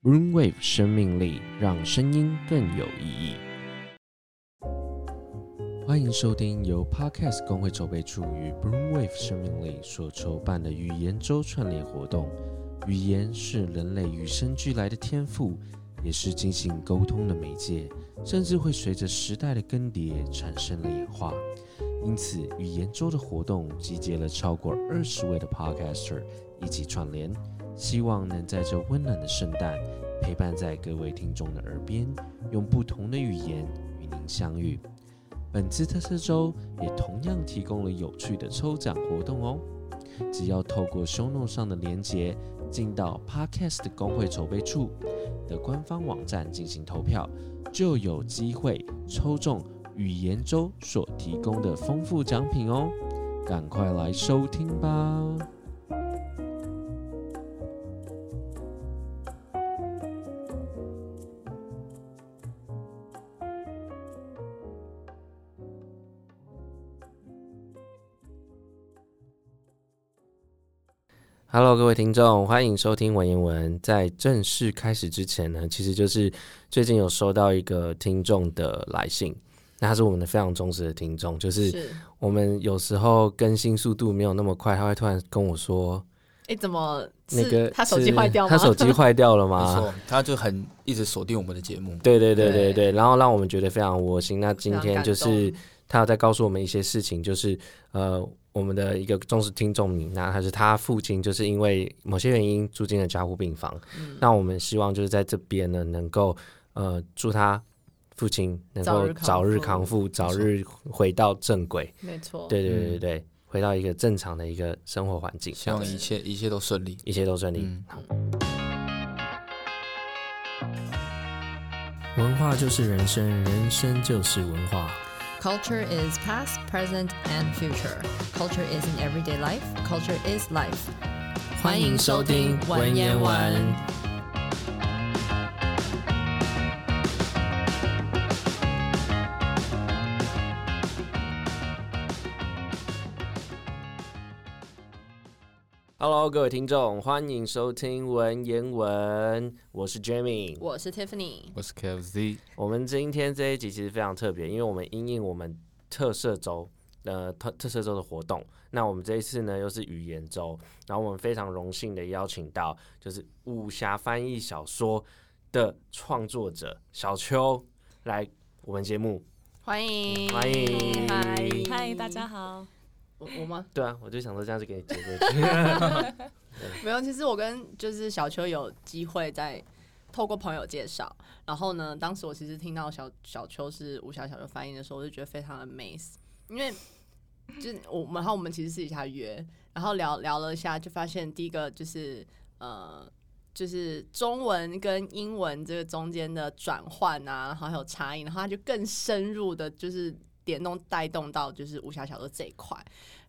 Brainwave 生命力，让声音更有意义。欢迎收听由 Podcast 公会筹备处与 Brainwave 生命力所筹办的语言周串联活动。语言是人类与生俱来的天赋，也是进行沟通的媒介，甚至会随着时代的更迭产生了演化。因此，语言周的活动集结了超过二十位的 Podcaster 一起串联。希望能在这温暖的圣诞，陪伴在各位听众的耳边，用不同的语言与您相遇。本次特色周也同样提供了有趣的抽奖活动哦！只要透过 show note 上的连结，进到 Podcast 的公会筹备处的官方网站进行投票，就有机会抽中语言周所提供的丰富奖品哦！赶快来收听吧！Hello，各位听众，欢迎收听文言文。在正式开始之前呢，其实就是最近有收到一个听众的来信，那他是我们的非常忠实的听众，就是我们有时候更新速度没有那么快，他会突然跟我说：“哎，怎么那个他手机坏掉吗？他手机坏掉了吗？”没错，他就很一直锁定我们的节目。对对对对对，然后让我们觉得非常窝心。那今天就是他有在告诉我们一些事情，就是呃。我们的一个忠实听众米娜，他是他父亲，就是因为某些原因住进了加护病房。嗯、那我们希望就是在这边呢，能够呃祝他父亲能够早日康复，早日回到正轨。没错，对对对对对，嗯、回到一个正常的一个生活环境，希望一切一切都顺利，一切都顺利。嗯、好，文化就是人生，人生就是文化。Culture is past, present, and future. Culture is in everyday life. Culture is life. 欢迎收听文言文。 Hello，各位听众，欢迎收听文言文。我是 Jamie，我是 Tiffany，我是 KFZ。我们今天这一集其实非常特别，因为我们因应我们特色周呃特特色周的活动。那我们这一次呢，又是语言周，然后我们非常荣幸的邀请到就是武侠翻译小说的创作者小邱来我们节目。欢迎，欢迎，嗨，嗨，大家好。我我吗？对啊，我就想说这样子给你接过去。没有，其实我跟就是小秋有机会在透过朋友介绍，然后呢，当时我其实听到小小秋是吴小小的翻译的时候，我就觉得非常的 amaze，因为就是我们，然后我们其实私底下约，然后聊聊了一下，就发现第一个就是呃，就是中文跟英文这个中间的转换啊，然后还有差异，然后他就更深入的，就是。联动带动到就是武侠小说这一块，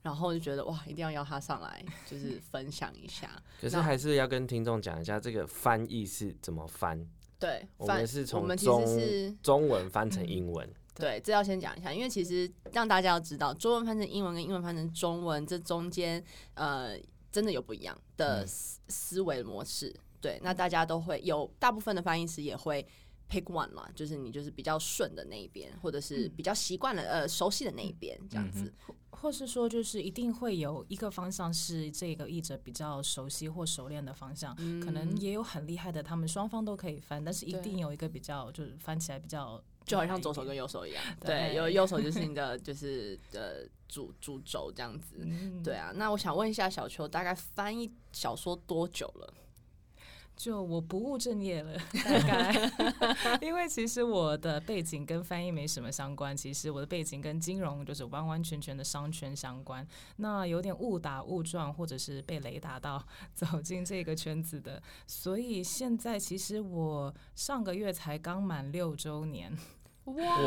然后就觉得哇，一定要邀他上来，就是分享一下。可是还是要跟听众讲一下这个翻译是怎么翻。对，我们是从我们其实是中文翻成英文。嗯、对，这要先讲一下，因为其实让大家要知道，中文翻成英文跟英文翻成中文这中间呃真的有不一样的思思维模式。对，那大家都会有大部分的翻译师也会。Pick one 嘛，就是你就是比较顺的那一边，或者是比较习惯了、嗯、呃熟悉的那一边，这样子，或或是说就是一定会有一个方向是这个译者比较熟悉或熟练的方向，嗯、可能也有很厉害的，他们双方都可以翻，但是一定有一个比较就是翻起来比较就好像左手跟右手一样，对，有右手就是你的就是呃主主轴这样子，嗯、对啊，那我想问一下小邱，大概翻译小说多久了？就我不务正业了，大概，因为其实我的背景跟翻译没什么相关，其实我的背景跟金融就是完完全全的商圈相关，那有点误打误撞，或者是被雷打到走进这个圈子的，所以现在其实我上个月才刚满六周年。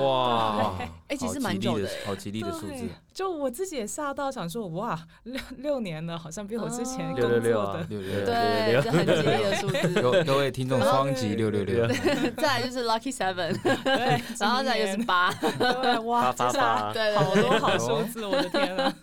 哇，哎，其实蛮久的，好吉利的数字。就我自己也吓到，想说哇，六六年了，好像比我之前六六六啊，六六六，对，这很吉利的数字。各位听众，双击六六六。再来就是 Lucky Seven，对，然后再就是 八，哇，八八八，对，好多好数字，我的天啊！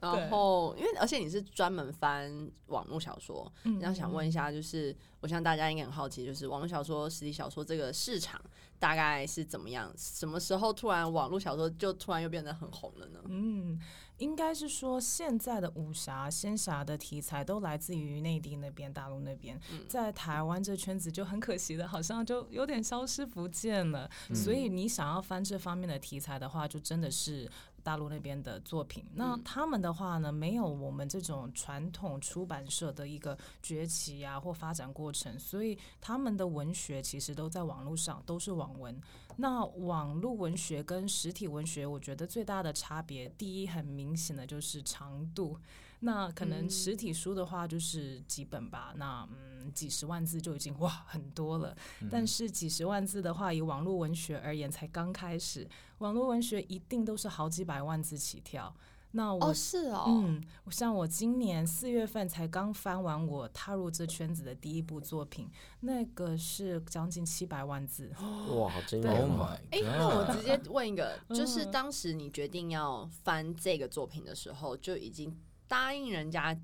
然后，因为而且你是专门翻网络小说，嗯，然后想问一下，就是我想大家应该很好奇，就是网络小说、实体小说这个市场大概是怎么样？什么时候突然网络小说就突然又变得很红了呢？嗯。应该是说，现在的武侠、仙侠的题材都来自于内地那边、大陆那边，在台湾这圈子就很可惜的，好像就有点消失不见了。所以你想要翻这方面的题材的话，就真的是。大陆那边的作品，那他们的话呢，没有我们这种传统出版社的一个崛起啊或发展过程，所以他们的文学其实都在网络上，都是网文。那网络文学跟实体文学，我觉得最大的差别，第一很明显的就是长度。那可能实体书的话就是几本吧，那嗯几十万字就已经哇很多了。但是几十万字的话，以网络文学而言，才刚开始。网络文学一定都是好几百万字起跳。那我、哦、是哦，嗯，像我今年四月份才刚翻完我踏入这圈子的第一部作品，那个是将近七百万字。哇，好惊人！Oh my！哎、欸，那我直接问一个，就是当时你决定要翻这个作品的时候，就已经答应人家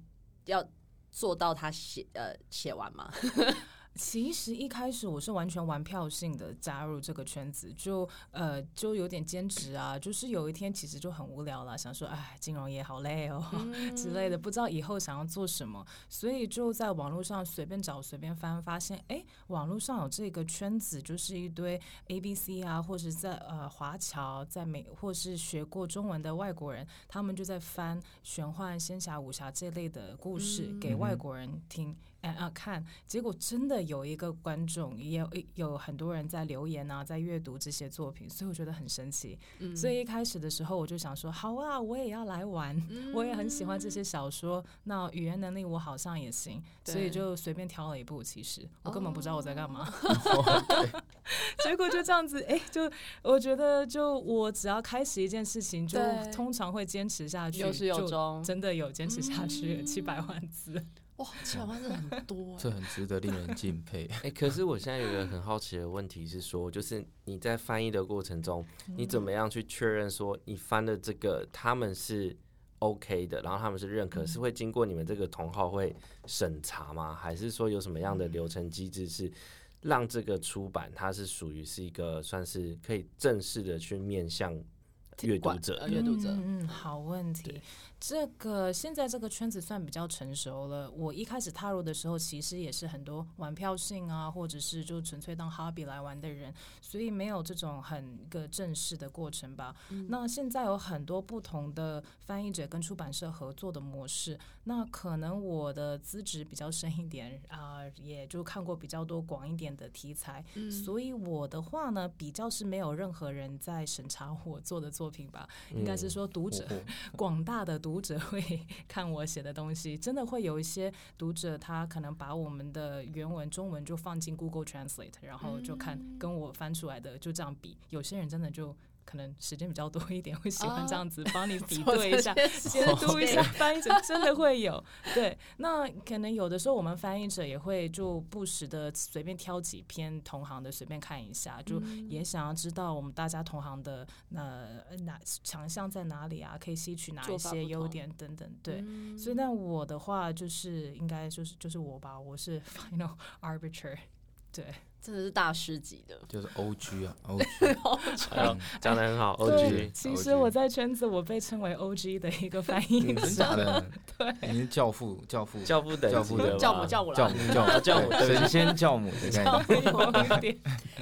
要做到他写呃写完吗？其实一开始我是完全玩票性的加入这个圈子，就呃就有点兼职啊，就是有一天其实就很无聊了，想说哎金融业好累哦、嗯、之类的，不知道以后想要做什么，所以就在网络上随便找随便翻，发现哎网络上有这个圈子，就是一堆 A B C 啊，或是在呃华侨在美或是学过中文的外国人，他们就在翻玄幻、仙侠、武侠这类的故事给外国人听。啊！看，结果真的有一个观众，也有有很多人在留言啊，在阅读这些作品，所以我觉得很神奇。嗯、所以一开始的时候，我就想说，好啊，我也要来玩，嗯、我也很喜欢这些小说。那语言能力我好像也行，所以就随便挑了一部。其实我根本不知道我在干嘛，哦、结果就这样子，哎，就我觉得，就我只要开始一件事情，就通常会坚持下去，有始有终，真的有坚持下去，七百万字。哇，七百万字很多，这很值得令人敬佩。哎、欸，可是我现在有一个很好奇的问题是说，就是你在翻译的过程中，你怎么样去确认说你翻的这个他们是 OK 的，然后他们是认可，是会经过你们这个同号会审查吗？还是说有什么样的流程机制是让这个出版它是属于是一个算是可以正式的去面向阅读者？阅读者，嗯，好问题。这个现在这个圈子算比较成熟了。我一开始踏入的时候，其实也是很多玩票性啊，或者是就纯粹当 hobby 来玩的人，所以没有这种很一个正式的过程吧。嗯、那现在有很多不同的翻译者跟出版社合作的模式。那可能我的资质比较深一点啊、呃，也就看过比较多广一点的题材，嗯、所以我的话呢，比较是没有任何人在审查我做的作品吧。嗯、应该是说读者广大的读。读者会看我写的东西，真的会有一些读者，他可能把我们的原文中文就放进 Google Translate，然后就看跟我翻出来的就这样比。有些人真的就。可能时间比较多一点，会喜欢这样子帮你比对一下，监督一下翻译者真的会有。对，那可能有的时候我们翻译者也会就不时的随便挑几篇同行的随便看一下，就也想要知道我们大家同行的呃哪强项在哪里啊，可以吸取哪一些优点等等。对，所以那我的话就是应该就是就是我吧，我是 final arbiter。对。真的是大师级的，就是 O G 啊，O G，讲的很好，O G。其实我在圈子，我被称为 O G 的一个翻译者，真假的？对，你是教父，教父，教父的教父的教母，教母，教母，教母，神仙教母的概念。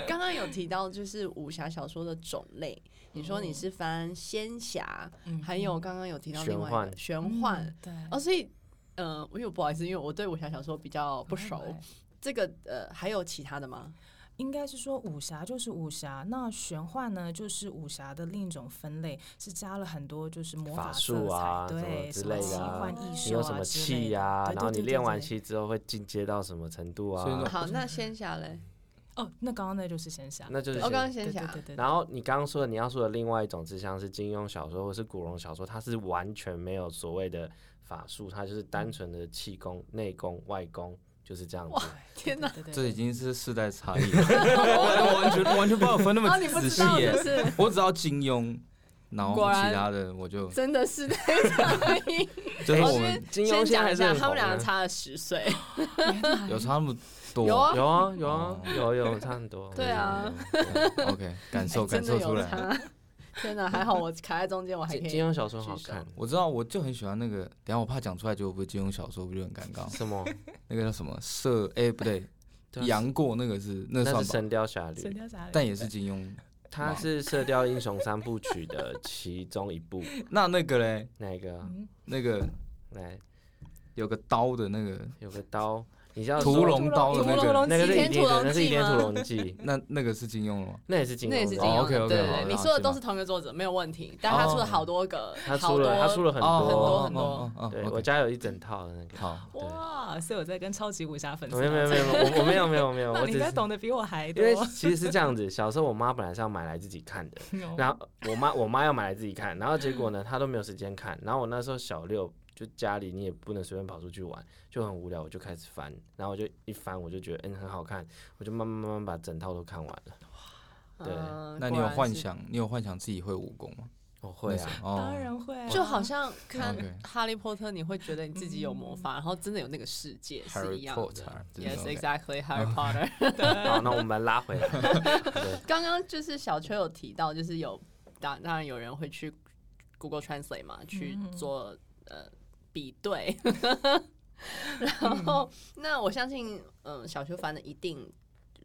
刚刚有提到就是武侠小说的种类，你说你是翻仙侠，还有刚刚有提到另外一个玄幻，对，哦，所以，嗯，因为不好意思，因为我对武侠小说比较不熟。这个呃，还有其他的吗？应该是说武侠就是武侠，那玄幻呢，就是武侠的另一种分类，是加了很多就是魔法术啊，对，什么奇幻异术啊，你有什么气呀？然后你练完气之后会进阶到什么程度啊？好，那仙侠嘞？哦，那刚刚那就是仙侠，那就是哦，刚刚仙侠。对对。然后你刚刚说的，你要说的另外一种，就像是金庸小说或是古龙小说，它是完全没有所谓的法术，它就是单纯的气功、内功、外功。就是这样子。哇，天哪，这已经是世代差异了。我完全完全不知道分那么仔细耶。我只知道金庸，然后其他的我就真的是太差异。就是我先们金庸现在先讲一下，还是他们两个差了十岁。有差那么多，有啊有啊有有有差很多。对啊 OK，感受 感受出来。天哪，还好我卡在中间，我还可以。金金庸小说好看，我知道，我就很喜欢那个，等下我怕讲出来就会不是金庸小说，不就很尴尬？什么？那个叫什么射？哎，不对，杨过那个是那那是《算，神雕侠侣》，神雕侠侣但也是金庸。它是《射雕英雄三部曲》的其中一部。那那个嘞，哪一个那个来，有个刀的那个有个刀，你知道屠龙刀的那个，那个是倚天屠龙那是倚天屠记吗龙记，那那个是金庸的吗？那也是金庸的，那也是金哦庸的。，OK，OK，对对对，你说的都是同一个作者，没有问题。但他出了好多个，他出了他出了很多很多多，很多对我家有一整套的那个。好，哇，所以我在跟超级武侠粉丝。没有没有没有，我我没有没有没有，那你应我只是该懂得比我还多因。为其实是这样子，小时候我妈本来是要买来自己看的，然后我妈我妈要买来自己看，然后结果呢，她都没有时间看，然后我那时候小六，就家里你也不能随便跑出去玩，就很无聊，我就开始翻，然后我就一翻，我就觉得嗯很好看，我就慢慢慢慢把整套都看完了。对嗯那你有幻想？你有幻想自己会武功吗？我会啊，哦当然会啊，就好像看 OK《哈利波特》，你会觉得你自己有魔法，然后真的有那个世界是 Harry 一样 Potter 的。这 Yes, 种 exactly, Harry Potter。好，那我们拉回来。对，刚刚就是小秋有提到，就是有当当然有人会去 Google Translate 嘛，去做呃比对。然后，那我相信，嗯，小秋翻的一定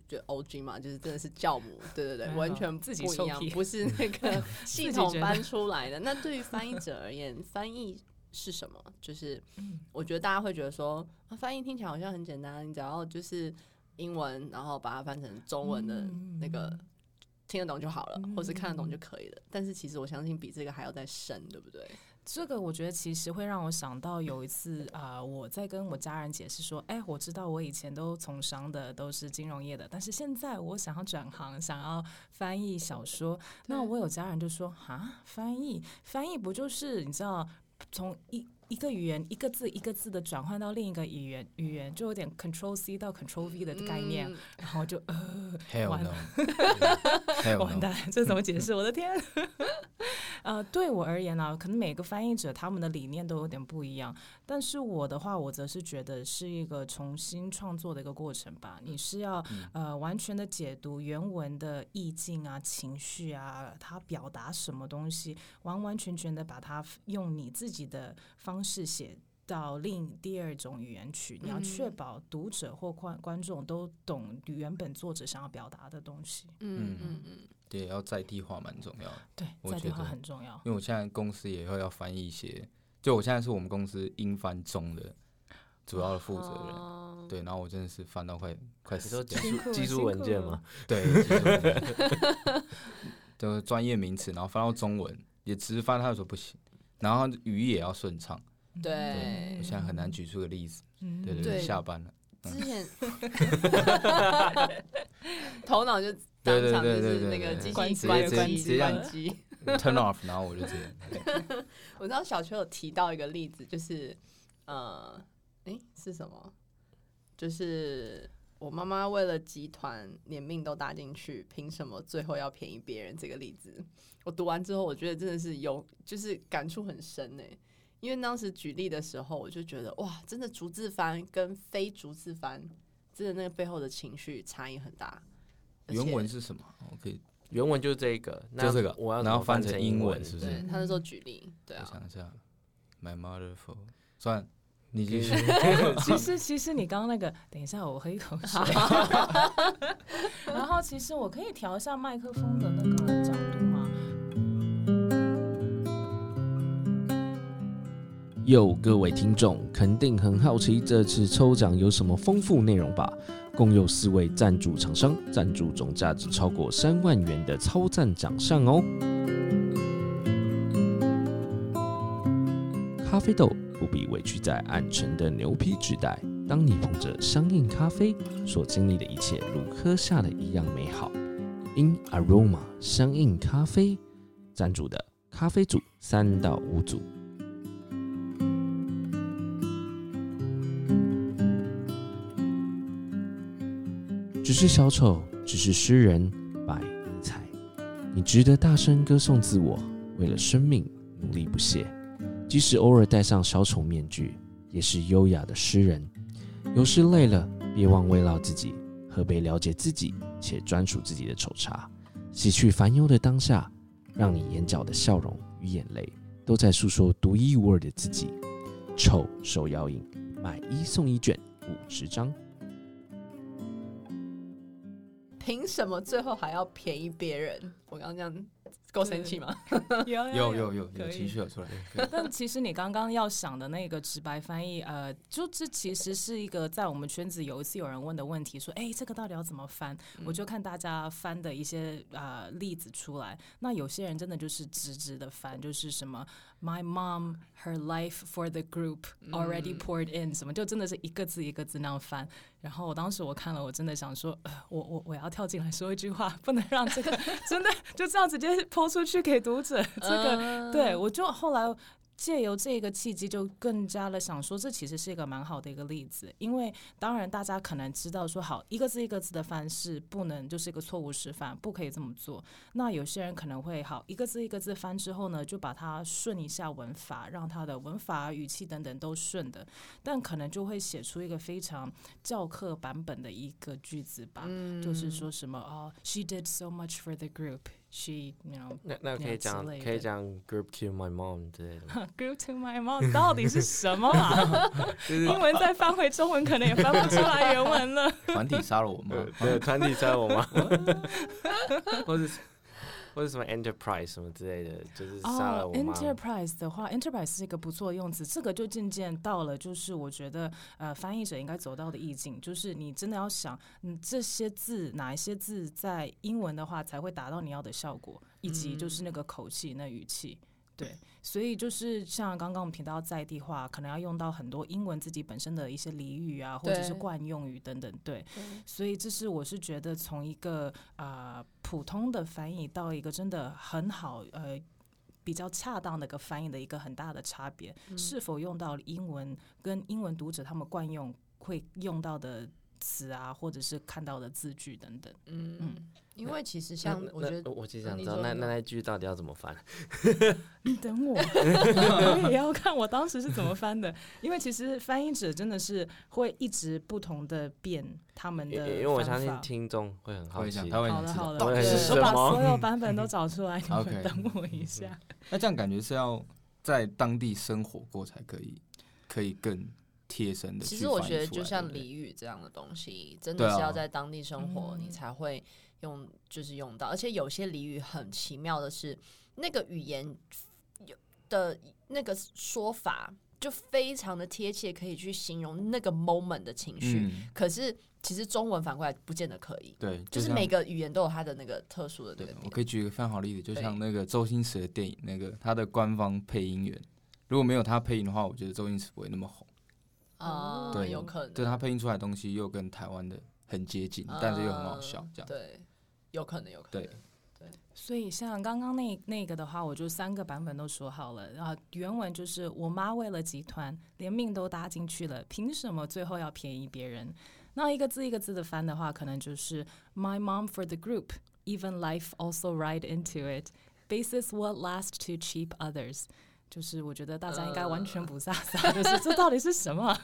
就 OG 嘛，就是真的是教母，对对对，完全自己不一样，不是那个 系统搬出来的。那对于翻译者而言，翻译是什么？就是我觉得大家会觉得说，啊、翻译听起来好像很简单，你只要就是英文，然后把它翻成中文的那个。听得懂就好了，或是看得懂就可以了。但是其实我相信比这个还要再深，对不对？这个我觉得其实会让我想到有一次啊、呃，我在跟我家人解释说，哎，我知道我以前都从商的都是金融业的，但是现在我想要转行，想要翻译小说。那我有家人就说，啊，翻译翻译不就是你知道从一。一个语言一个字一个字的转换到另一个语言语言，就有点 Control C 到 Control V 的概念，嗯、然后就完了. 完蛋，这怎么解释？我的天！呃，对我而言呢、啊，可能每个翻译者他们的理念都有点不一样，但是我的话，我则是觉得是一个重新创作的一个过程吧。你是要呃完全的解读原文的意境啊、情绪啊，它表达什么东西，完完全全的把它用你自己的方。方式写到另第二种语言去，你要确保读者或观观众都懂原本作者想要表达的东西。嗯嗯嗯，对，要在地化蛮重要的。对，在地化很重要。因为我现在公司也会要翻译一些，就我现在是我们公司英翻中的主要的负责人。哦、对，然后我真的是翻到快快死掉。技术技术文件嘛？对，技术文件 就是专业名词，然后翻到中文也直翻，他就说不行。然后语义也要顺畅，对，我现在很难举出个例子，嗯、对对对，下班了，之前 头脑就当场就是那个机器关机，直接关机，turn off，然后我就直接。我知道小秋有提到一个例子，就是呃，诶，是什么？就是我妈妈为了集团连命都搭进去，凭什么最后要便宜别人？这个例子。我读完之后，我觉得真的是有，就是感触很深呢。因为当时举例的时候，我就觉得哇，真的逐字翻跟非逐字翻，真的那个背后的情绪差异很大。原文是什么？我可以，原文就是这个，就这个，我要然后翻成英文，是不是？对，他是说举例，对啊。我想一下，My mother for 算，你继续。其实，其实你刚刚那个，等一下我喝一口水。然后，其实我可以调一下麦克风的那个角度有各位听众肯定很好奇这次抽奖有什么丰富内容吧？共有四位赞助厂商赞助总价值超过三万元的超赞奖项哦！咖啡豆不必委屈在暗沉的牛皮纸袋，当你捧着香印咖啡，所经历的一切如喝下的一样美好。In Aroma 香印咖啡赞助的咖啡组三到五组。只是小丑，只是诗人，百尼采。你值得大声歌颂自我，为了生命努力不懈，即使偶尔戴上小丑面具，也是优雅的诗人。有时累了，别忘慰劳自己，喝杯了解自己且专属自己的丑茶，洗去烦忧的当下，让你眼角的笑容与眼泪都在诉说独一无二的自己。丑手摇饮，买一送一卷五十张。凭什么最后还要便宜别人？我刚刚这样。够生气吗？有有有有有情绪有出来。但其实你刚刚要想的那个直白翻译，呃，就这其实是一个在我们圈子有一次有人问的问题，说，哎，这个到底要怎么翻？我就看大家翻的一些呃例子出来。那有些人真的就是直直的翻，就是什么 My mom, her life for the group already poured in，什么就真的是一个字一个字那样翻。然后我当时我看了，我真的想说，呃、我我我要跳进来说一句话，不能让这个真的就这样直接 抛出去给读者。这个对我就后来。借由这个契机，就更加的想说，这其实是一个蛮好的一个例子。因为当然大家可能知道说，好一个字一个字的翻是不能，就是一个错误示范，不可以这么做。那有些人可能会好一个字一个字翻之后呢，就把它顺一下文法，让它的文法、语气等等都顺的，但可能就会写出一个非常教课版本的一个句子吧，嗯、就是说什么哦，She did so much for the group。She, you know, 那那可以讲可以讲 group to my mom 之类的。Group to my mom 到底是什么啊？英文再翻回中文，可能也翻不出来原文了。团体杀了我妈，对，团体杀了我妈，或者。或者什么 enterprise 什么之类的，就是杀了我妈。Oh, enterprise 的话，enterprise 是一个不错的用词。这个就渐渐到了，就是我觉得呃，翻译者应该走到的意境，就是你真的要想，嗯，这些字哪一些字在英文的话才会达到你要的效果，以及就是那个口气、那语气。对，所以就是像刚刚我们提到在地化，可能要用到很多英文自己本身的一些俚语啊，或者是惯用语等等。对，对，所以这是我是觉得从一个啊、呃、普通的翻译到一个真的很好呃比较恰当的一个翻译的一个很大的差别，嗯、是否用到英文跟英文读者他们惯用会用到的词啊，或者是看到的字句等等。嗯嗯。因为其实像我觉得，我其实想知道那那那句到底要怎么翻？你 等我，我 也要看我当时是怎么翻的。因为其实翻译者真的是会一直不同的变他们的，因为我相信听众会很好奇。好的好的，我把所有 版本都找出来，你们等我一下。那这样感觉是要在当地生活过才可以，可以更贴身的。其实我觉得就像俚语这样的东西，真的是要在当地生活，你才会。用就是用到，而且有些俚语很奇妙的是，那个语言有的那个说法就非常的贴切，可以去形容那个 moment 的情绪。嗯、可是其实中文反过来不见得可以。对，就，就是每个语言都有它的那个特殊的。对，我可以举一个非常好的例子，就像那个周星驰的电影，那个他的官方配音员，如果没有他配音的话，我觉得周星驰不会那么红。啊、嗯，对，有可能。对他配音出来的东西又跟台湾的很接近，嗯、但是又很好笑，这样。对。有可能，有可能。对，对。所以像刚刚那那个的话，我就三个版本都说好了。然后原文就是：我妈为了集团，连命都搭进去了，凭什么最后要便宜别人？那一个字一个字的翻的话，可能就是 My mom for the group, even life also ride into it. Basis what last to cheap others. 就是我觉得大家应该完全不傻傻，就是这到底是什么？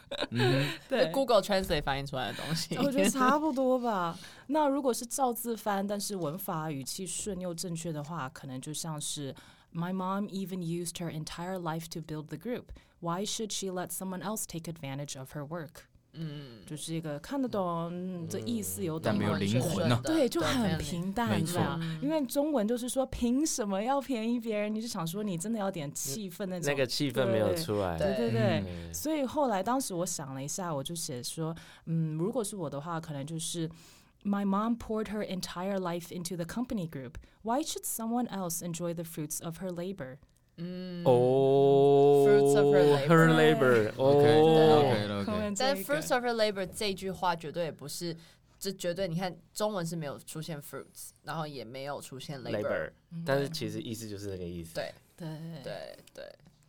对，Google Translate 翻译出来的东西，我觉得差不多吧。那如果是照字翻，但是文法语气顺又正确的话，可能就像是 My mom even used her entire life to build the group. Why should she let someone else take advantage of her work? 嗯，就是一个看得懂这意思有懂，但没有灵魂呢。对，就很平淡，这样。因为中文就是说，凭什么要便宜别人？你就想说，你真的要点气氛那种。那个气氛没有出来。对对对。所以后来当时我想了一下，我就写说，嗯，如果是我的话，可能就是 My mom poured her entire life into the company group. Why should someone else enjoy the fruits of her labor? 嗯。哦，fruits of her labor，哦，OK，OK，OK。但 fruits of her labor 这句话绝对也不是，这绝对你看中文是没有出现 fruits，然后也没有出现 labor，但是其实意思就是这个意思。对。对。对对，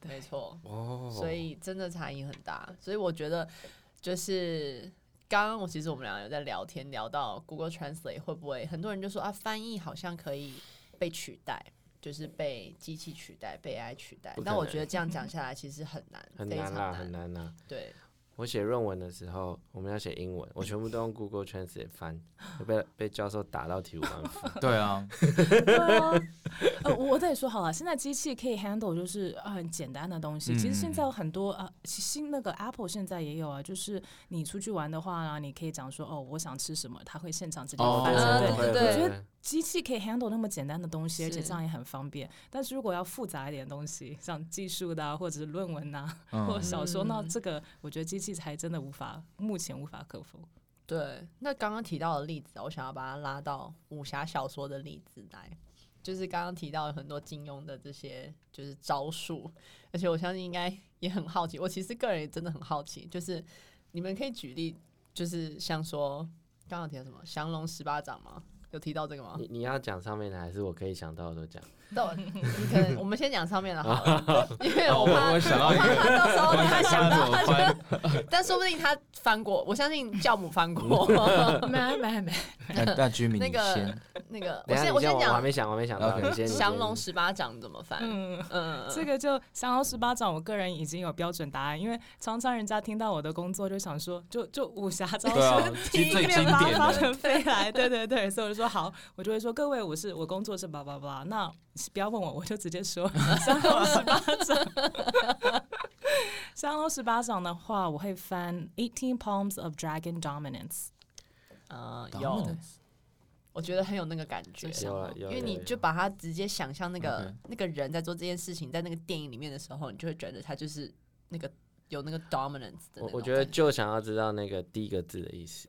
没错。哦，所以真的差异很大。所以我觉得就是刚刚我其实我们俩有在聊天，聊到 Google Translate 会不会很多人就说啊，翻译好像可以被取代。就是被机器取代、被 AI 取代。但我觉得这样讲 下来，其实很难，很难啦，很难啦。对。我写论文的时候，我们要写英文，我全部都用 Google Translate 翻，被被教授打到体无完肤。对啊，对啊，呃，我得说好了，现在机器可以 handle 就是很简单的东西。其实现在有很多啊，新那个 Apple 现在也有啊，就是你出去玩的话呢，你可以讲说哦，我想吃什么，他会现场直接翻。对对对，我觉得机器可以 handle 那么简单的东西，而且这样也很方便。但是如果要复杂一点的东西，像技术的、啊、或者是论文呐、啊，或者小说，那这个我觉得机器才真的无法，目前无法克服。对，那刚刚提到的例子，我想要把它拉到武侠小说的例子来，就是刚刚提到有很多金庸的这些就是招数，而且我相信应该也很好奇。我其实个人也真的很好奇，就是你们可以举例，就是像说刚刚提到什么降龙十八掌吗？有提到这个吗？你你要讲上面的，还是我可以想到的都讲？都，你可能我们先讲上面的好了，因为我怕我想到一个，他到时候 他想到他翻，但说不定他翻过，我相信教母翻过，没没没。那居民那个先。那个，我先我先讲，我还没想，我还没想到。降龙十八掌怎么翻？嗯嗯，这个就降龙十八掌，我个人已经有标准答案，因为常常人家听到我的工作就想说，就就武侠招式，其实最经八典方飞来，对对对，所以我就说好，我就会说各位，我是我工作是叭叭叭，那不要问我，我就直接说。三楼十八掌。三楼十八掌的话，我会翻 Eighteen Palms of Dragon Dominance。呃，有，我觉得很有那个感觉，因为你就把它直接想象那个那个人在做这件事情，在那个电影里面的时候，你就会觉得他就是那个有那个 dominance 的。我我觉得就想要知道那个第一个字的意思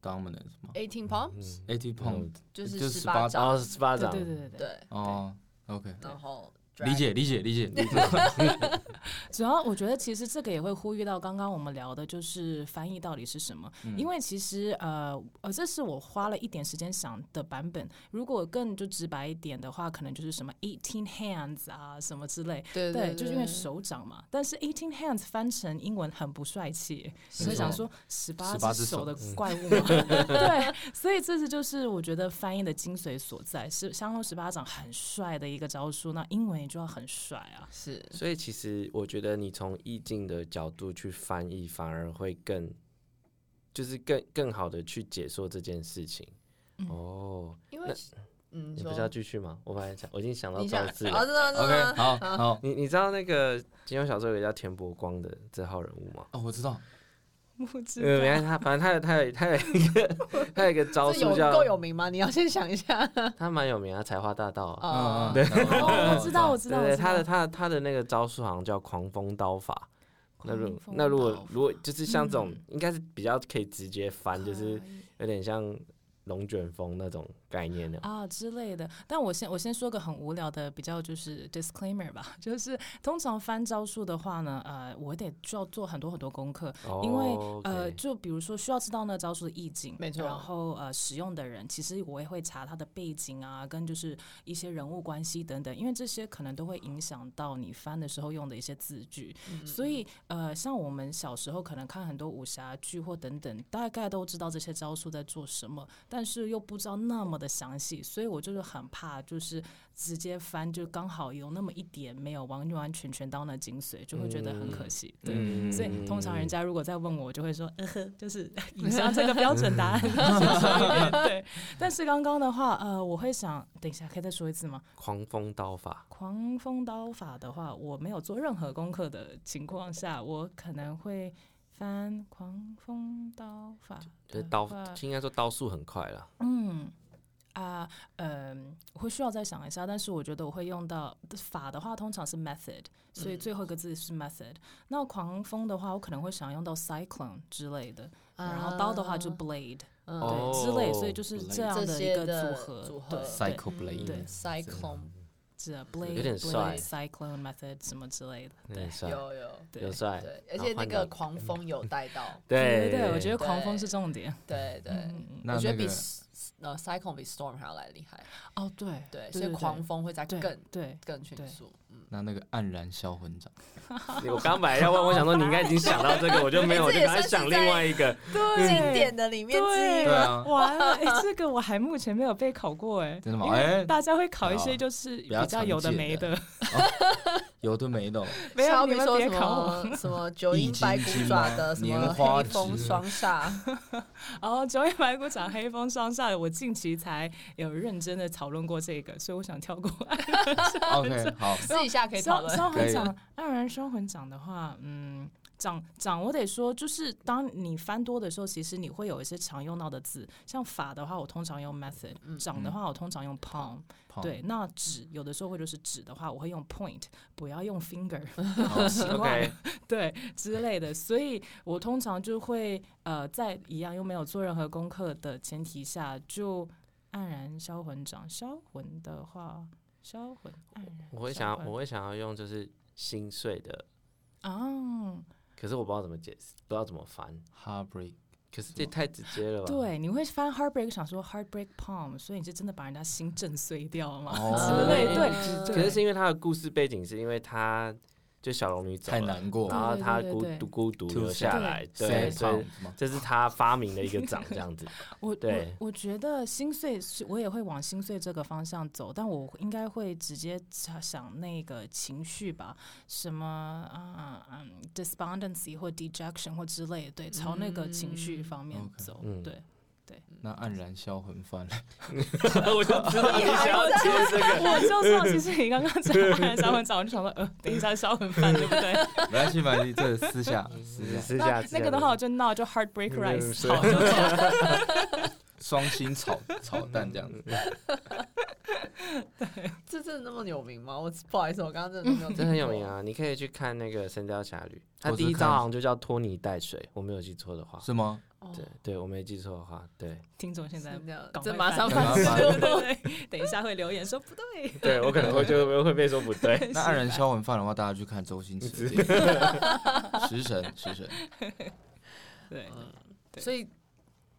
，dominance 吗？Eighteen palms，Eighteen palms 就是十八掌，十八掌，对对。对对，哦，OK，然后。理解理解理解理解。主要我觉得其实这个也会呼吁到刚刚我们聊的，就是翻译到底是什么？嗯、因为其实呃呃，这是我花了一点时间想的版本。如果更就直白一点的话，可能就是什么 eighteen hands 啊什么之类。对对，对，对，就是因为手掌嘛。但是 eighteen hands 翻成英文很不帅气，所以想说十八只手的怪物嘛。对，所以这是就是我觉得翻译的精髓所在，是降龙十八掌很帅的一个招数。那英文。就要很帅啊！是，所以其实我觉得你从意境的角度去翻译，反而会更，就是更更好的去解说这件事情。嗯、哦，因为嗯，你不是要继续吗？我本来想，我已经想到招字了。好，OK，好好。你你知道那个金庸小说有个叫田伯光的这号人物吗？哦，我知道。不知道，原来他，反正他有他有他有一个 他有一个招数叫够有名吗？你要先想一下。他蛮有名啊，才华大道啊。对，我知道，我知道。对，他的他他的那个招数好像叫狂风刀法。那如那如果如果就是像这种，应该是比较可以直接翻，就是有点像。龙卷风那种概念的啊之类的，但我先我先说个很无聊的，比较就是 disclaimer 吧，就是通常翻招数的话呢，呃，我得需要做很多很多功课，哦、因为 okay 呃，就比如说需要知道那招数的意境，没错，然后呃，使用的人其实我也会查他的背景啊，跟就是一些人物关系等等，因为这些可能都会影响到你翻的时候用的一些字句，嗯、所以呃，像我们小时候可能看很多武侠剧或等等，大概都知道这些招数在做什么，但是又不知道那么的详细，所以我就是很怕，就是直接翻，就刚好有那么一点没有完完全全到那精髓，就会觉得很可惜。对，嗯、所以通常人家如果再问我，我就会说，呃呵，就是 以上这个标准答案。对，但是刚刚的话，呃，我会想，等一下可以再说一次吗？狂风刀法。狂风刀法的话，我没有做任何功课的情况下，我可能会。翻狂风刀法，就是刀，应该说刀速很快了。嗯啊，嗯，我会需要再想一下，但是我觉得我会用到法的话，通常是 method，所以最后一个字是 method。那狂风的话，我可能会想用到 cyclone 之类的，然后刀的话就 blade，对之类，所以就是这样的一个组合组合，cycle blade，对，cyclone。是啊，Blade 有点帅，Cyclone Method 什么之类的，对，有有有帅，对，而且那个狂风有带到，对。对对，我觉得狂风是重点，对对，我觉得比呃 cyclone 比 storm 还要来厉害。哦，对对，所以狂风会再更对更迅速。嗯，那那个黯然销魂掌，我刚本来要问，我想说你应该已经想到这个，我就没有，我就刚才想另外一个。经典的里面之一。对啊，完了，哎，这个我还目前没有被考过，哎，真的吗？哎，大家会考一些就是比较有的没的。有的没的，没有比如说什么什么九阴白骨爪的什么黑风双煞，然后九阴白骨爪黑风双煞，我近期才有认真的讨论过这个，所以我想跳过。OK，好，试一下可以讨论。销魂掌，黯然销魂掌的话，嗯。掌掌，我得说，就是当你翻多的时候，其实你会有一些常用到的字，像法的话，我通常用 method；掌的话，我通常用 palm。对，那指有的时候会就是指的话，我会用 point，不要用 finger，好奇怪，对之类的。所以我通常就会呃，在一样又没有做任何功课的前提下，就黯然销魂掌。销魂的话，销魂，我会想要，我会想要用就是心碎的哦。可是我不知道怎么解释，不知道怎么翻 heartbreak，可是这太直接了吧？对，你会翻 heartbreak，想说 heartbreak palm，所以你是真的把人家心震碎掉了吗？哦，对对。可是是因为他的故事背景，是因为他。就小龙女太难过，然后她孤独孤独留下来，对，所以这是他发明的一个掌这样子。我对。我觉得心碎，我也会往心碎这个方向走，但我应该会直接想那个情绪吧，什么啊嗯 despondency 或 dejection 或之类的，对，朝那个情绪方面走，对。那黯然销魂饭，我就知道你想要接这个，我就知道，其实你刚刚讲黯然销魂掌，我就想说，呃，等一下销魂饭对不对？没关系，没关系，这私下私下私下。那个的话我就闹，就 heartbreak rice，好，双心炒炒蛋这样子。对，这真的那么有名吗？我不好意思，我刚刚真的没有。这很有名啊，你可以去看那个《神雕侠侣》，它第一章好像就叫拖泥带水，我没有记错的话。是吗？对对，我没记错的话，对。听众现在这马上翻，等一下会留言说不对。对我可能会就会被说不对。那黯然销魂饭的话，大家去看周星驰。食神，食神。对，所以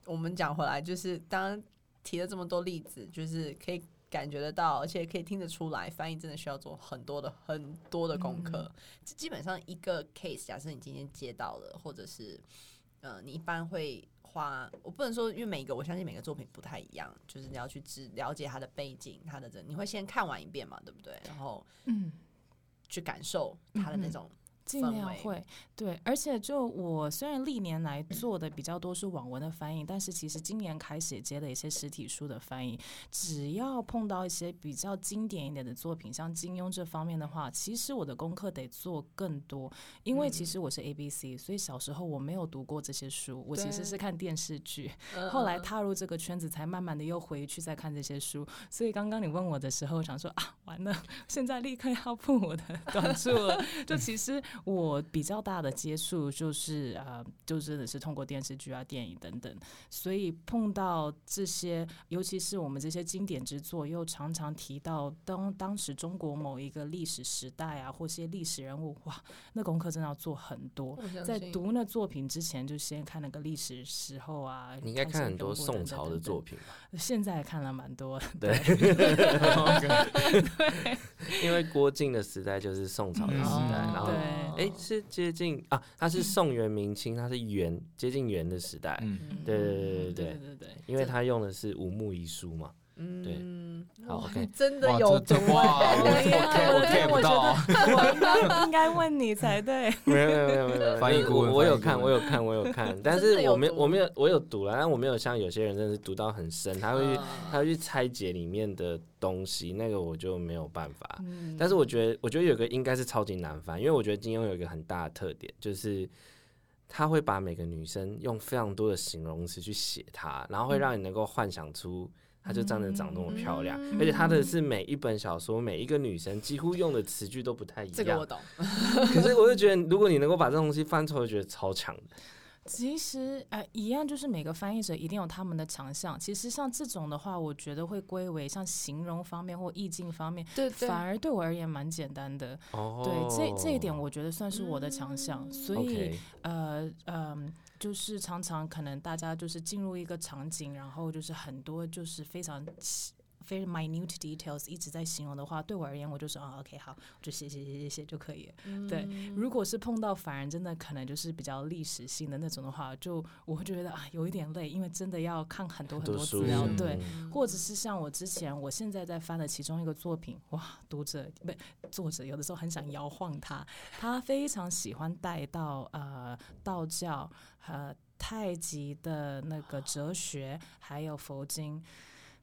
我们讲回来，就是当提了这么多例子，就是可以感觉得到，而且可以听得出来，翻译真的需要做很多的很多的功课。基本上一个 case，假设你今天接到了，或者是。呃，你一般会花，我不能说，因为每个我相信每个作品不太一样，就是你要去知了解它的背景，它的人，你会先看完一遍嘛，对不对？然后，嗯，去感受它的那种。嗯尽量会对，而且就我虽然历年来做的比较多是网文的翻译，但是其实今年开始也接了一些实体书的翻译。只要碰到一些比较经典一点的作品，像金庸这方面的话，其实我的功课得做更多，因为其实我是 A B C，所以小时候我没有读过这些书，我其实是看电视剧，后来踏入这个圈子，才慢慢的又回去再看这些书。所以刚刚你问我的时候，想说啊，完了，现在立刻要 碰我的短处了，就其实。我比较大的接触就是呃，就真的是通过电视剧啊、电影等等，所以碰到这些，尤其是我们这些经典之作，又常常提到当当时中国某一个历史时代啊，或些历史人物，哇，那功课真的要做很多。在读那作品之前，就先看那个历史时候啊。你应该看很多宋朝的作品吧？现在看了蛮多。对。对。因为郭靖的时代就是宋朝的时代，然后。哎，是接近啊。他是宋元明清，他是元接近元的时代。嗯，对对对对对，因为他用的是五木遗书嘛。嗯，对。好，OK，真的有毒哇！我我 get 不到，我应该应该问你才对。没有没有没有没有，翻译过，我有看，我有看，我有看，但是我没我没有我有读了，但我没有像有些人真的是读到很深，他会去他会去拆解里面的东西，那个我就没有办法。但是我觉得我觉得有个应该是超级难翻，因为我觉得金庸有一个很大的特点，就是他会把每个女生用非常多的形容词去写她，然后会让你能够幻想出。她就长得长那么漂亮，而且她的是每一本小说每一个女生几乎用的词句都不太一样。这个我懂。可是我就觉得，如果你能够把这东西翻出来，我觉得超强的。其实，呃，一样就是每个翻译者一定有他们的强项。其实像这种的话，我觉得会归为像形容方面或意境方面，对，对，反而对我而言蛮简单的。哦，对，这这一点我觉得算是我的强项。嗯、所以，okay. 呃，嗯、呃，就是常常可能大家就是进入一个场景，然后就是很多就是非常。非常 minute details 一直在形容的话，对我而言，我就说啊，OK，好，我就写写写写写就可以了。嗯、对，如果是碰到反而真的可能就是比较历史性的那种的话，就我会觉得啊，有一点累，因为真的要看很多很多资料。对，或者是像我之前，我现在在翻的其中一个作品，哇，读者不作者有的时候很想摇晃他，他非常喜欢带到呃道教和太极的那个哲学，还有佛经。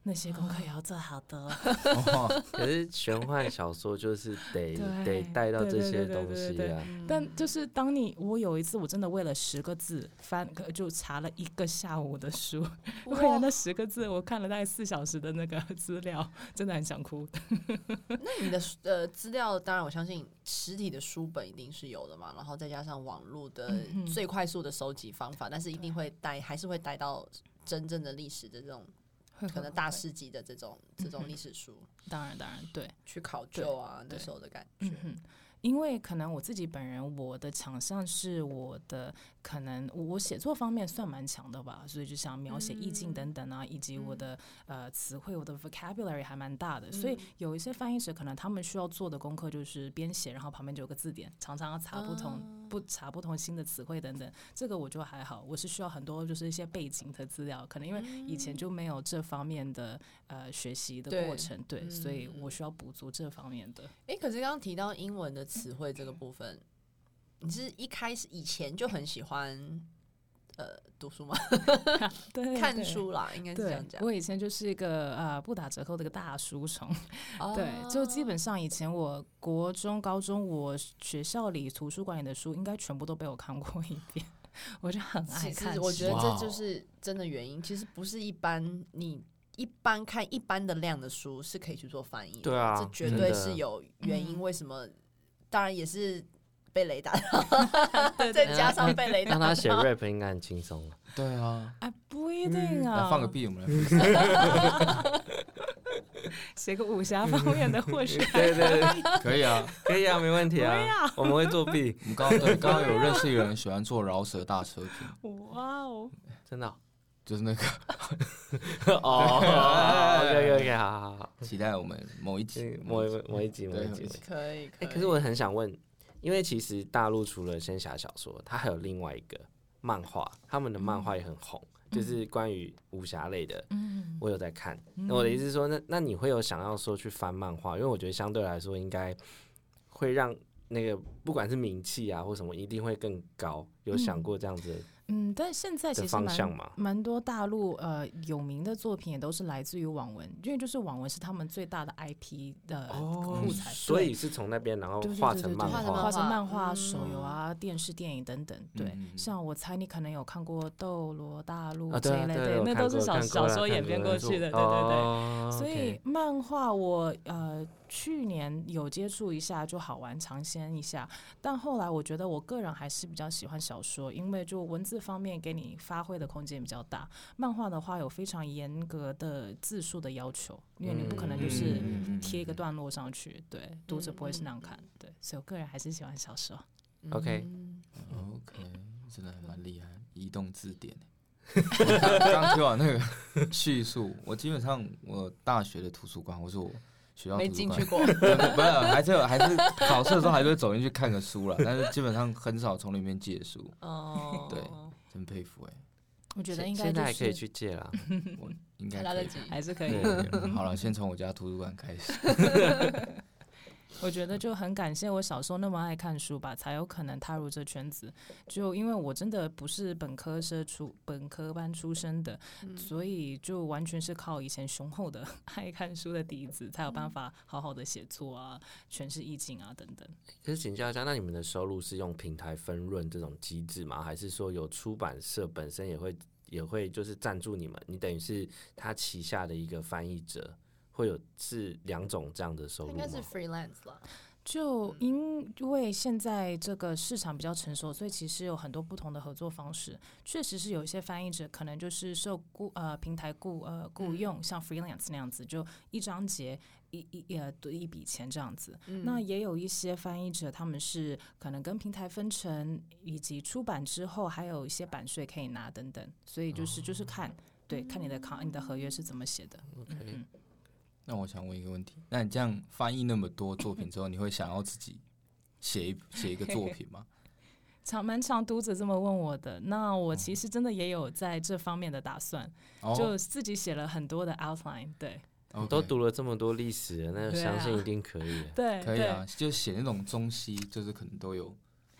那些功课也要做好的，哦、可是玄幻小说就是得 得带到这些东西啊。但就是当你我有一次我真的为了十个字翻，就查了一个下午的书，为了那十个字，我看了大概四小时的那个资料，真的很想哭。那你的呃资料，当然我相信实体的书本一定是有的嘛，然后再加上网络的最快速的收集方法，但是一定会带，还是会带到真正的历史的这种。可能大师级的这种这种历史书，当然当然对，去考究啊那时候的感觉。因为可能我自己本人，我的强项是我的可能我写作方面算蛮强的吧，所以就想描写意境等等啊，嗯、以及我的、嗯、呃词汇，我的 vocabulary 还蛮大的、嗯，所以有一些翻译者可能他们需要做的功课就是编写，然后旁边就有个字典，常常要查不同、嗯、不查不同新的词汇等等。这个我就还好，我是需要很多就是一些背景的资料，可能因为以前就没有这方面的呃学习的过程，对，所以我需要补足这方面的。哎，可是刚刚提到英文的。词汇这个部分，你是一开始以前就很喜欢呃读书吗？对，对，看书啦，应该是这样讲。我以前就是一个呃不打折扣的一个大书虫，哦，对，就基本上以前我国中、高中，我学校里图书馆里的书，应该全部都被我看过一遍。我就很爱看。我觉得这就是真的原因。其实不是一般你一般看一般的量的书是可以去做翻译的，对啊，这绝对是有原因。为什么？当然也是被雷打到，再加上被雷打到。让他写 rap 应该很轻松了。对啊，哎，不一定啊。嗯、放个屁，我们来 写个武侠方面的，或许 对对对，可以啊，可以啊，没问题啊。啊我们会作弊。我们刚刚对刚刚有认识一个人喜欢做饶舌大车评。哇哦，真的、哦，就是那个。哦，OK OK，好好好，期待我们某一集，某一某一集，某一集，可以。哎，可是我很想问，因为其实大陆除了仙侠小说，它还有另外一个漫画，他们的漫画也很红，就是关于武侠类的。嗯，我有在看。那我的意思是说，那那你会有想要说去翻漫画？因为我觉得相对来说，应该会让那个不管是名气啊或什么，一定会更高。有想过这样子？嗯，但现在其实蛮蛮多大陆呃有名的作品也都是来自于网文，因为就是网文是他们最大的 IP 的素材，哦，所以是从那边然后画成漫画，画成漫画、手游啊、电视、电影等等。对，嗯，像我猜你可能有看过《斗罗大陆》这一类，对，那都是小小说演变过去的，对对对。哦，所以漫画我呃。去年有接触一下就好玩尝鲜一下，但后来我觉得我个人还是比较喜欢小说，因为就文字方面给你发挥的空间比较大。漫画的话有非常严格的字数的要求，因为你不可能就是贴一个段落上去，对，读者不会是那样看，对，所以我个人还是喜欢小说。OK，OK，真的还蛮厉害，移动字典。刚听完那个叙述，我基本上我大学的图书馆，我说我。学校没进去过，不是，还是有，还是考试的时候还是会走进去看个书了，但是基本上很少从里面借书。哦，对，真佩服哎、欸。我觉得应该、就是、现在还可以去借啦，我应该来得及，还是可以。好了，先从我家图书馆开始。我觉得就很感谢我小时候那么爱看书吧，才有可能踏入这圈子。就因为我真的不是本科生出本科班出身的，嗯，所以就完全是靠以前雄厚的 爱看书的底子，才有办法好好的写作啊，诠释意境啊等等。可是请教一下，那你们的收入是用平台分润这种机制吗？还是说有出版社本身也会也会就是赞助你们？你等于是他旗下的一个翻译者？会有是两种这样的收入？应该是 freelance 了。就因为现在这个市场比较成熟，所以其实有很多不同的合作方式。确实是有一些翻译者可能就是受雇呃平台雇呃雇佣，像 freelance 那样子，就一章节一一呃对一笔钱这样子。嗯、那也有一些翻译者，他们是可能跟平台分成，以及出版之后还有一些版税可以拿等等。所以就是就是看对看你的康你的合约是怎么写的。OK。嗯那我想问一个问题，那你这样翻译那么多作品之后，你会想要自己写一写一个作品吗？常蛮常读者这么问我的，那我其实真的也有在这方面的打算，哦、就自己写了很多的 outline。对，我都读了这么多历史，那相信一定可以。对，啊、可以啊，就写那种中西，就是可能都有。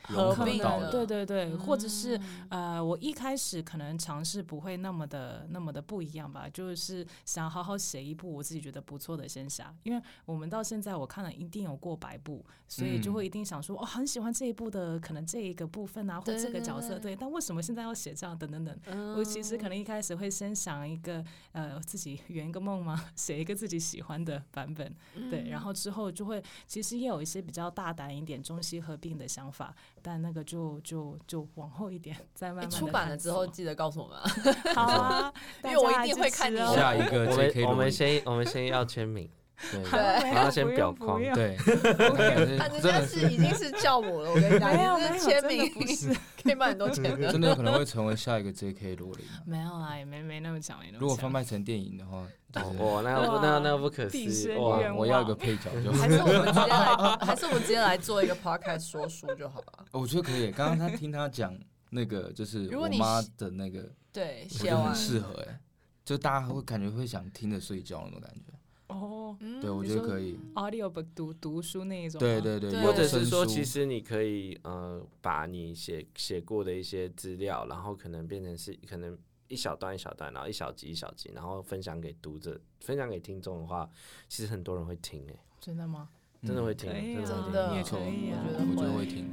合并的，对对对，或者是呃，我一开始可能尝试不会那么的那么的不一样吧，就是想好好写一部我自己觉得不错的仙侠，因为我们到现在我看了一定有过百部，所以就会一定想说，哦，很喜欢这一部的可能这一个部分啊，或这个角色，对，但为什么现在要写这样等等等，我其实可能一开始会先想一个呃自己 圆一个梦嘛，写一个自己喜欢的版本，对，然后之后就会其实也有一些比较大胆一点中西合并的想法。但那个就就就往后一点，再慢慢出版了之后，记得告诉我们。好啊，因为我一定会看你。下一个，我们我们先我们先要签名，对，然后先裱框，对。他人家是已经是教母了，我跟你讲，没有签名不是可以卖很多钱的，真的有可能会成为下一个 J.K. 罗琳。没有啦，也没没那么讲，没那么。如果翻拍成电影的话。哦，那不那那不可思议哇！我要一个配角就好。还是我们直接来，还是我们直接来做一个 podcast 说书就好了。我觉得可以。刚刚他听他讲那个，就是我妈的那个，对，我觉得很适合哎，就大家会感觉会想听着睡觉那种感觉。哦，对，我觉得可以。audio book 读读书那一种。对对对，或者是说，其实你可以呃，把你写写过的一些资料，然后可能变成是可能。一小段一小段，然后一小集一小集，然后分享给读者，分享给听众的话，其实很多人会听诶。真的吗？真的会听，真的没错，我觉得会听。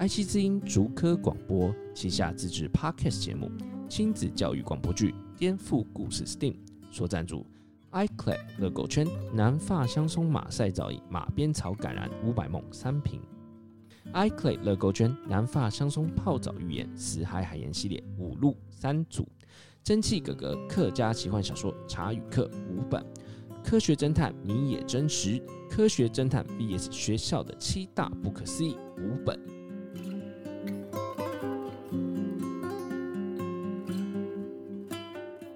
爱惜之音竹科广播旗下自制 Podcast 节目亲子教育广播剧《颠覆故事 STEAM》所赞助，iClap 乐购圈南发香松马赛皂液马鞭草橄榄五百梦三瓶。iClay 乐购圈南发香松泡澡浴盐死海海盐系列五路三组，蒸汽格格客家奇幻小说茶与客五本，科学侦探谜野真实，科学侦探 VS 学校的七大不可思议五本。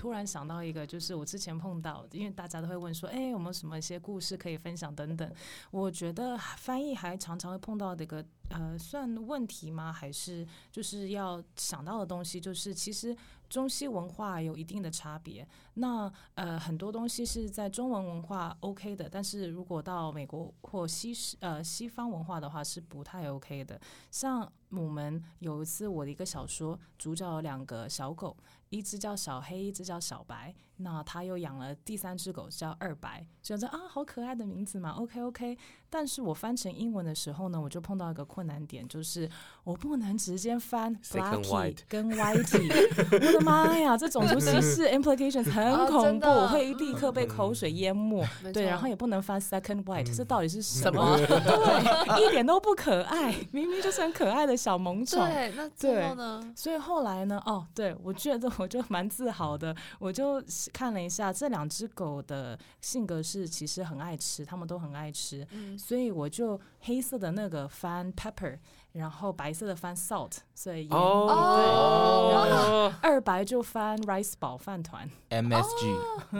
突然想到一个，就是我之前碰到，因为大家都会问说，哎，有没有什么一些故事可以分享等等。我觉得翻译还常常会碰到的一个。呃，算问题吗？还是就是要想到的东西，就是其实中西文化有一定的差别。那呃，很多东西是在中文文化 OK 的，但是如果到美国或西式呃西方文化的话，是不太 OK 的。像我们有一次，我的一个小说主角有两个小狗，一只叫小黑，一只叫小白。那他又养了第三只狗叫二白，觉得啊，好可爱的名字嘛。OK OK，但是我翻成英文的时候呢，我就碰到一个困难点，就是我不能直接翻 Blacky 跟 Whitey。我的妈呀，这种族歧视 implications 很恐怖，我会立刻被口水淹没。对，然后也不能翻 Second White，这到底是什么？对，一点都不可爱，明明就是很可爱的小萌宠。对，那最后呢？所以后来呢？哦，对，我觉得 我就蛮自豪的，我就。看了一下这两只狗的性格是，其实很爱吃，它们都很爱吃，嗯、所以我就黑色的那个翻 pepper，然后白色的翻 salt，所以哦，对，哦、然后二白就翻 rice ball 饭团，MSG，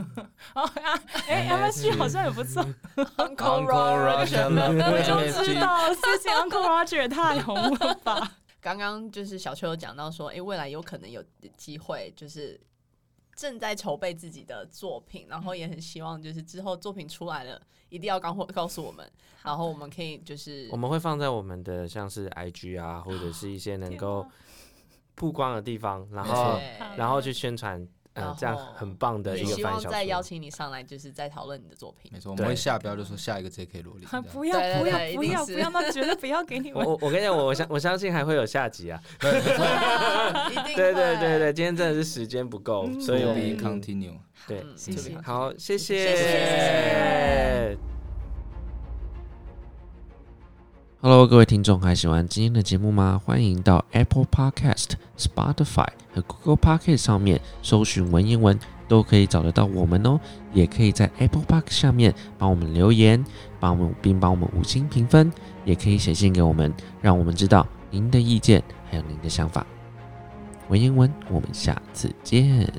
哦啊，哎，MSG 好像也不错，Uncle Roger，我就知道，最近 Uncle Roger 太红了吧？刚刚就是小秋有讲到说，哎，未来有可能有机会就是。正在筹备自己的作品，然后也很希望就是之后作品出来了，一定要告告诉我们，然后我们可以就是我们会放在我们的像是 IG 啊，或者是一些能够曝光的地方，然后然后去宣传。嗯，这样很棒的一个。希望再邀请你上来，就是再讨论你的作品。没错，我们会下标，就说下一个 J.K. 罗莉。不要不要不要不要，那绝对不要给你们。我我跟你讲，我我相我相信还会有下集啊。对 对对对，今天真的是时间不够，所以我们 continue。对，谢谢。好，谢谢。Hello，各位听众，还喜欢今天的节目吗？欢迎到 Apple Podcast、Spotify 和 Google Podcast 上面搜寻文言文，都可以找得到我们哦。也可以在 Apple Podcast 下面帮我们留言，帮我们并帮我们五星评分，也可以写信给我们，让我们知道您的意见还有您的想法。文言文，我们下次见。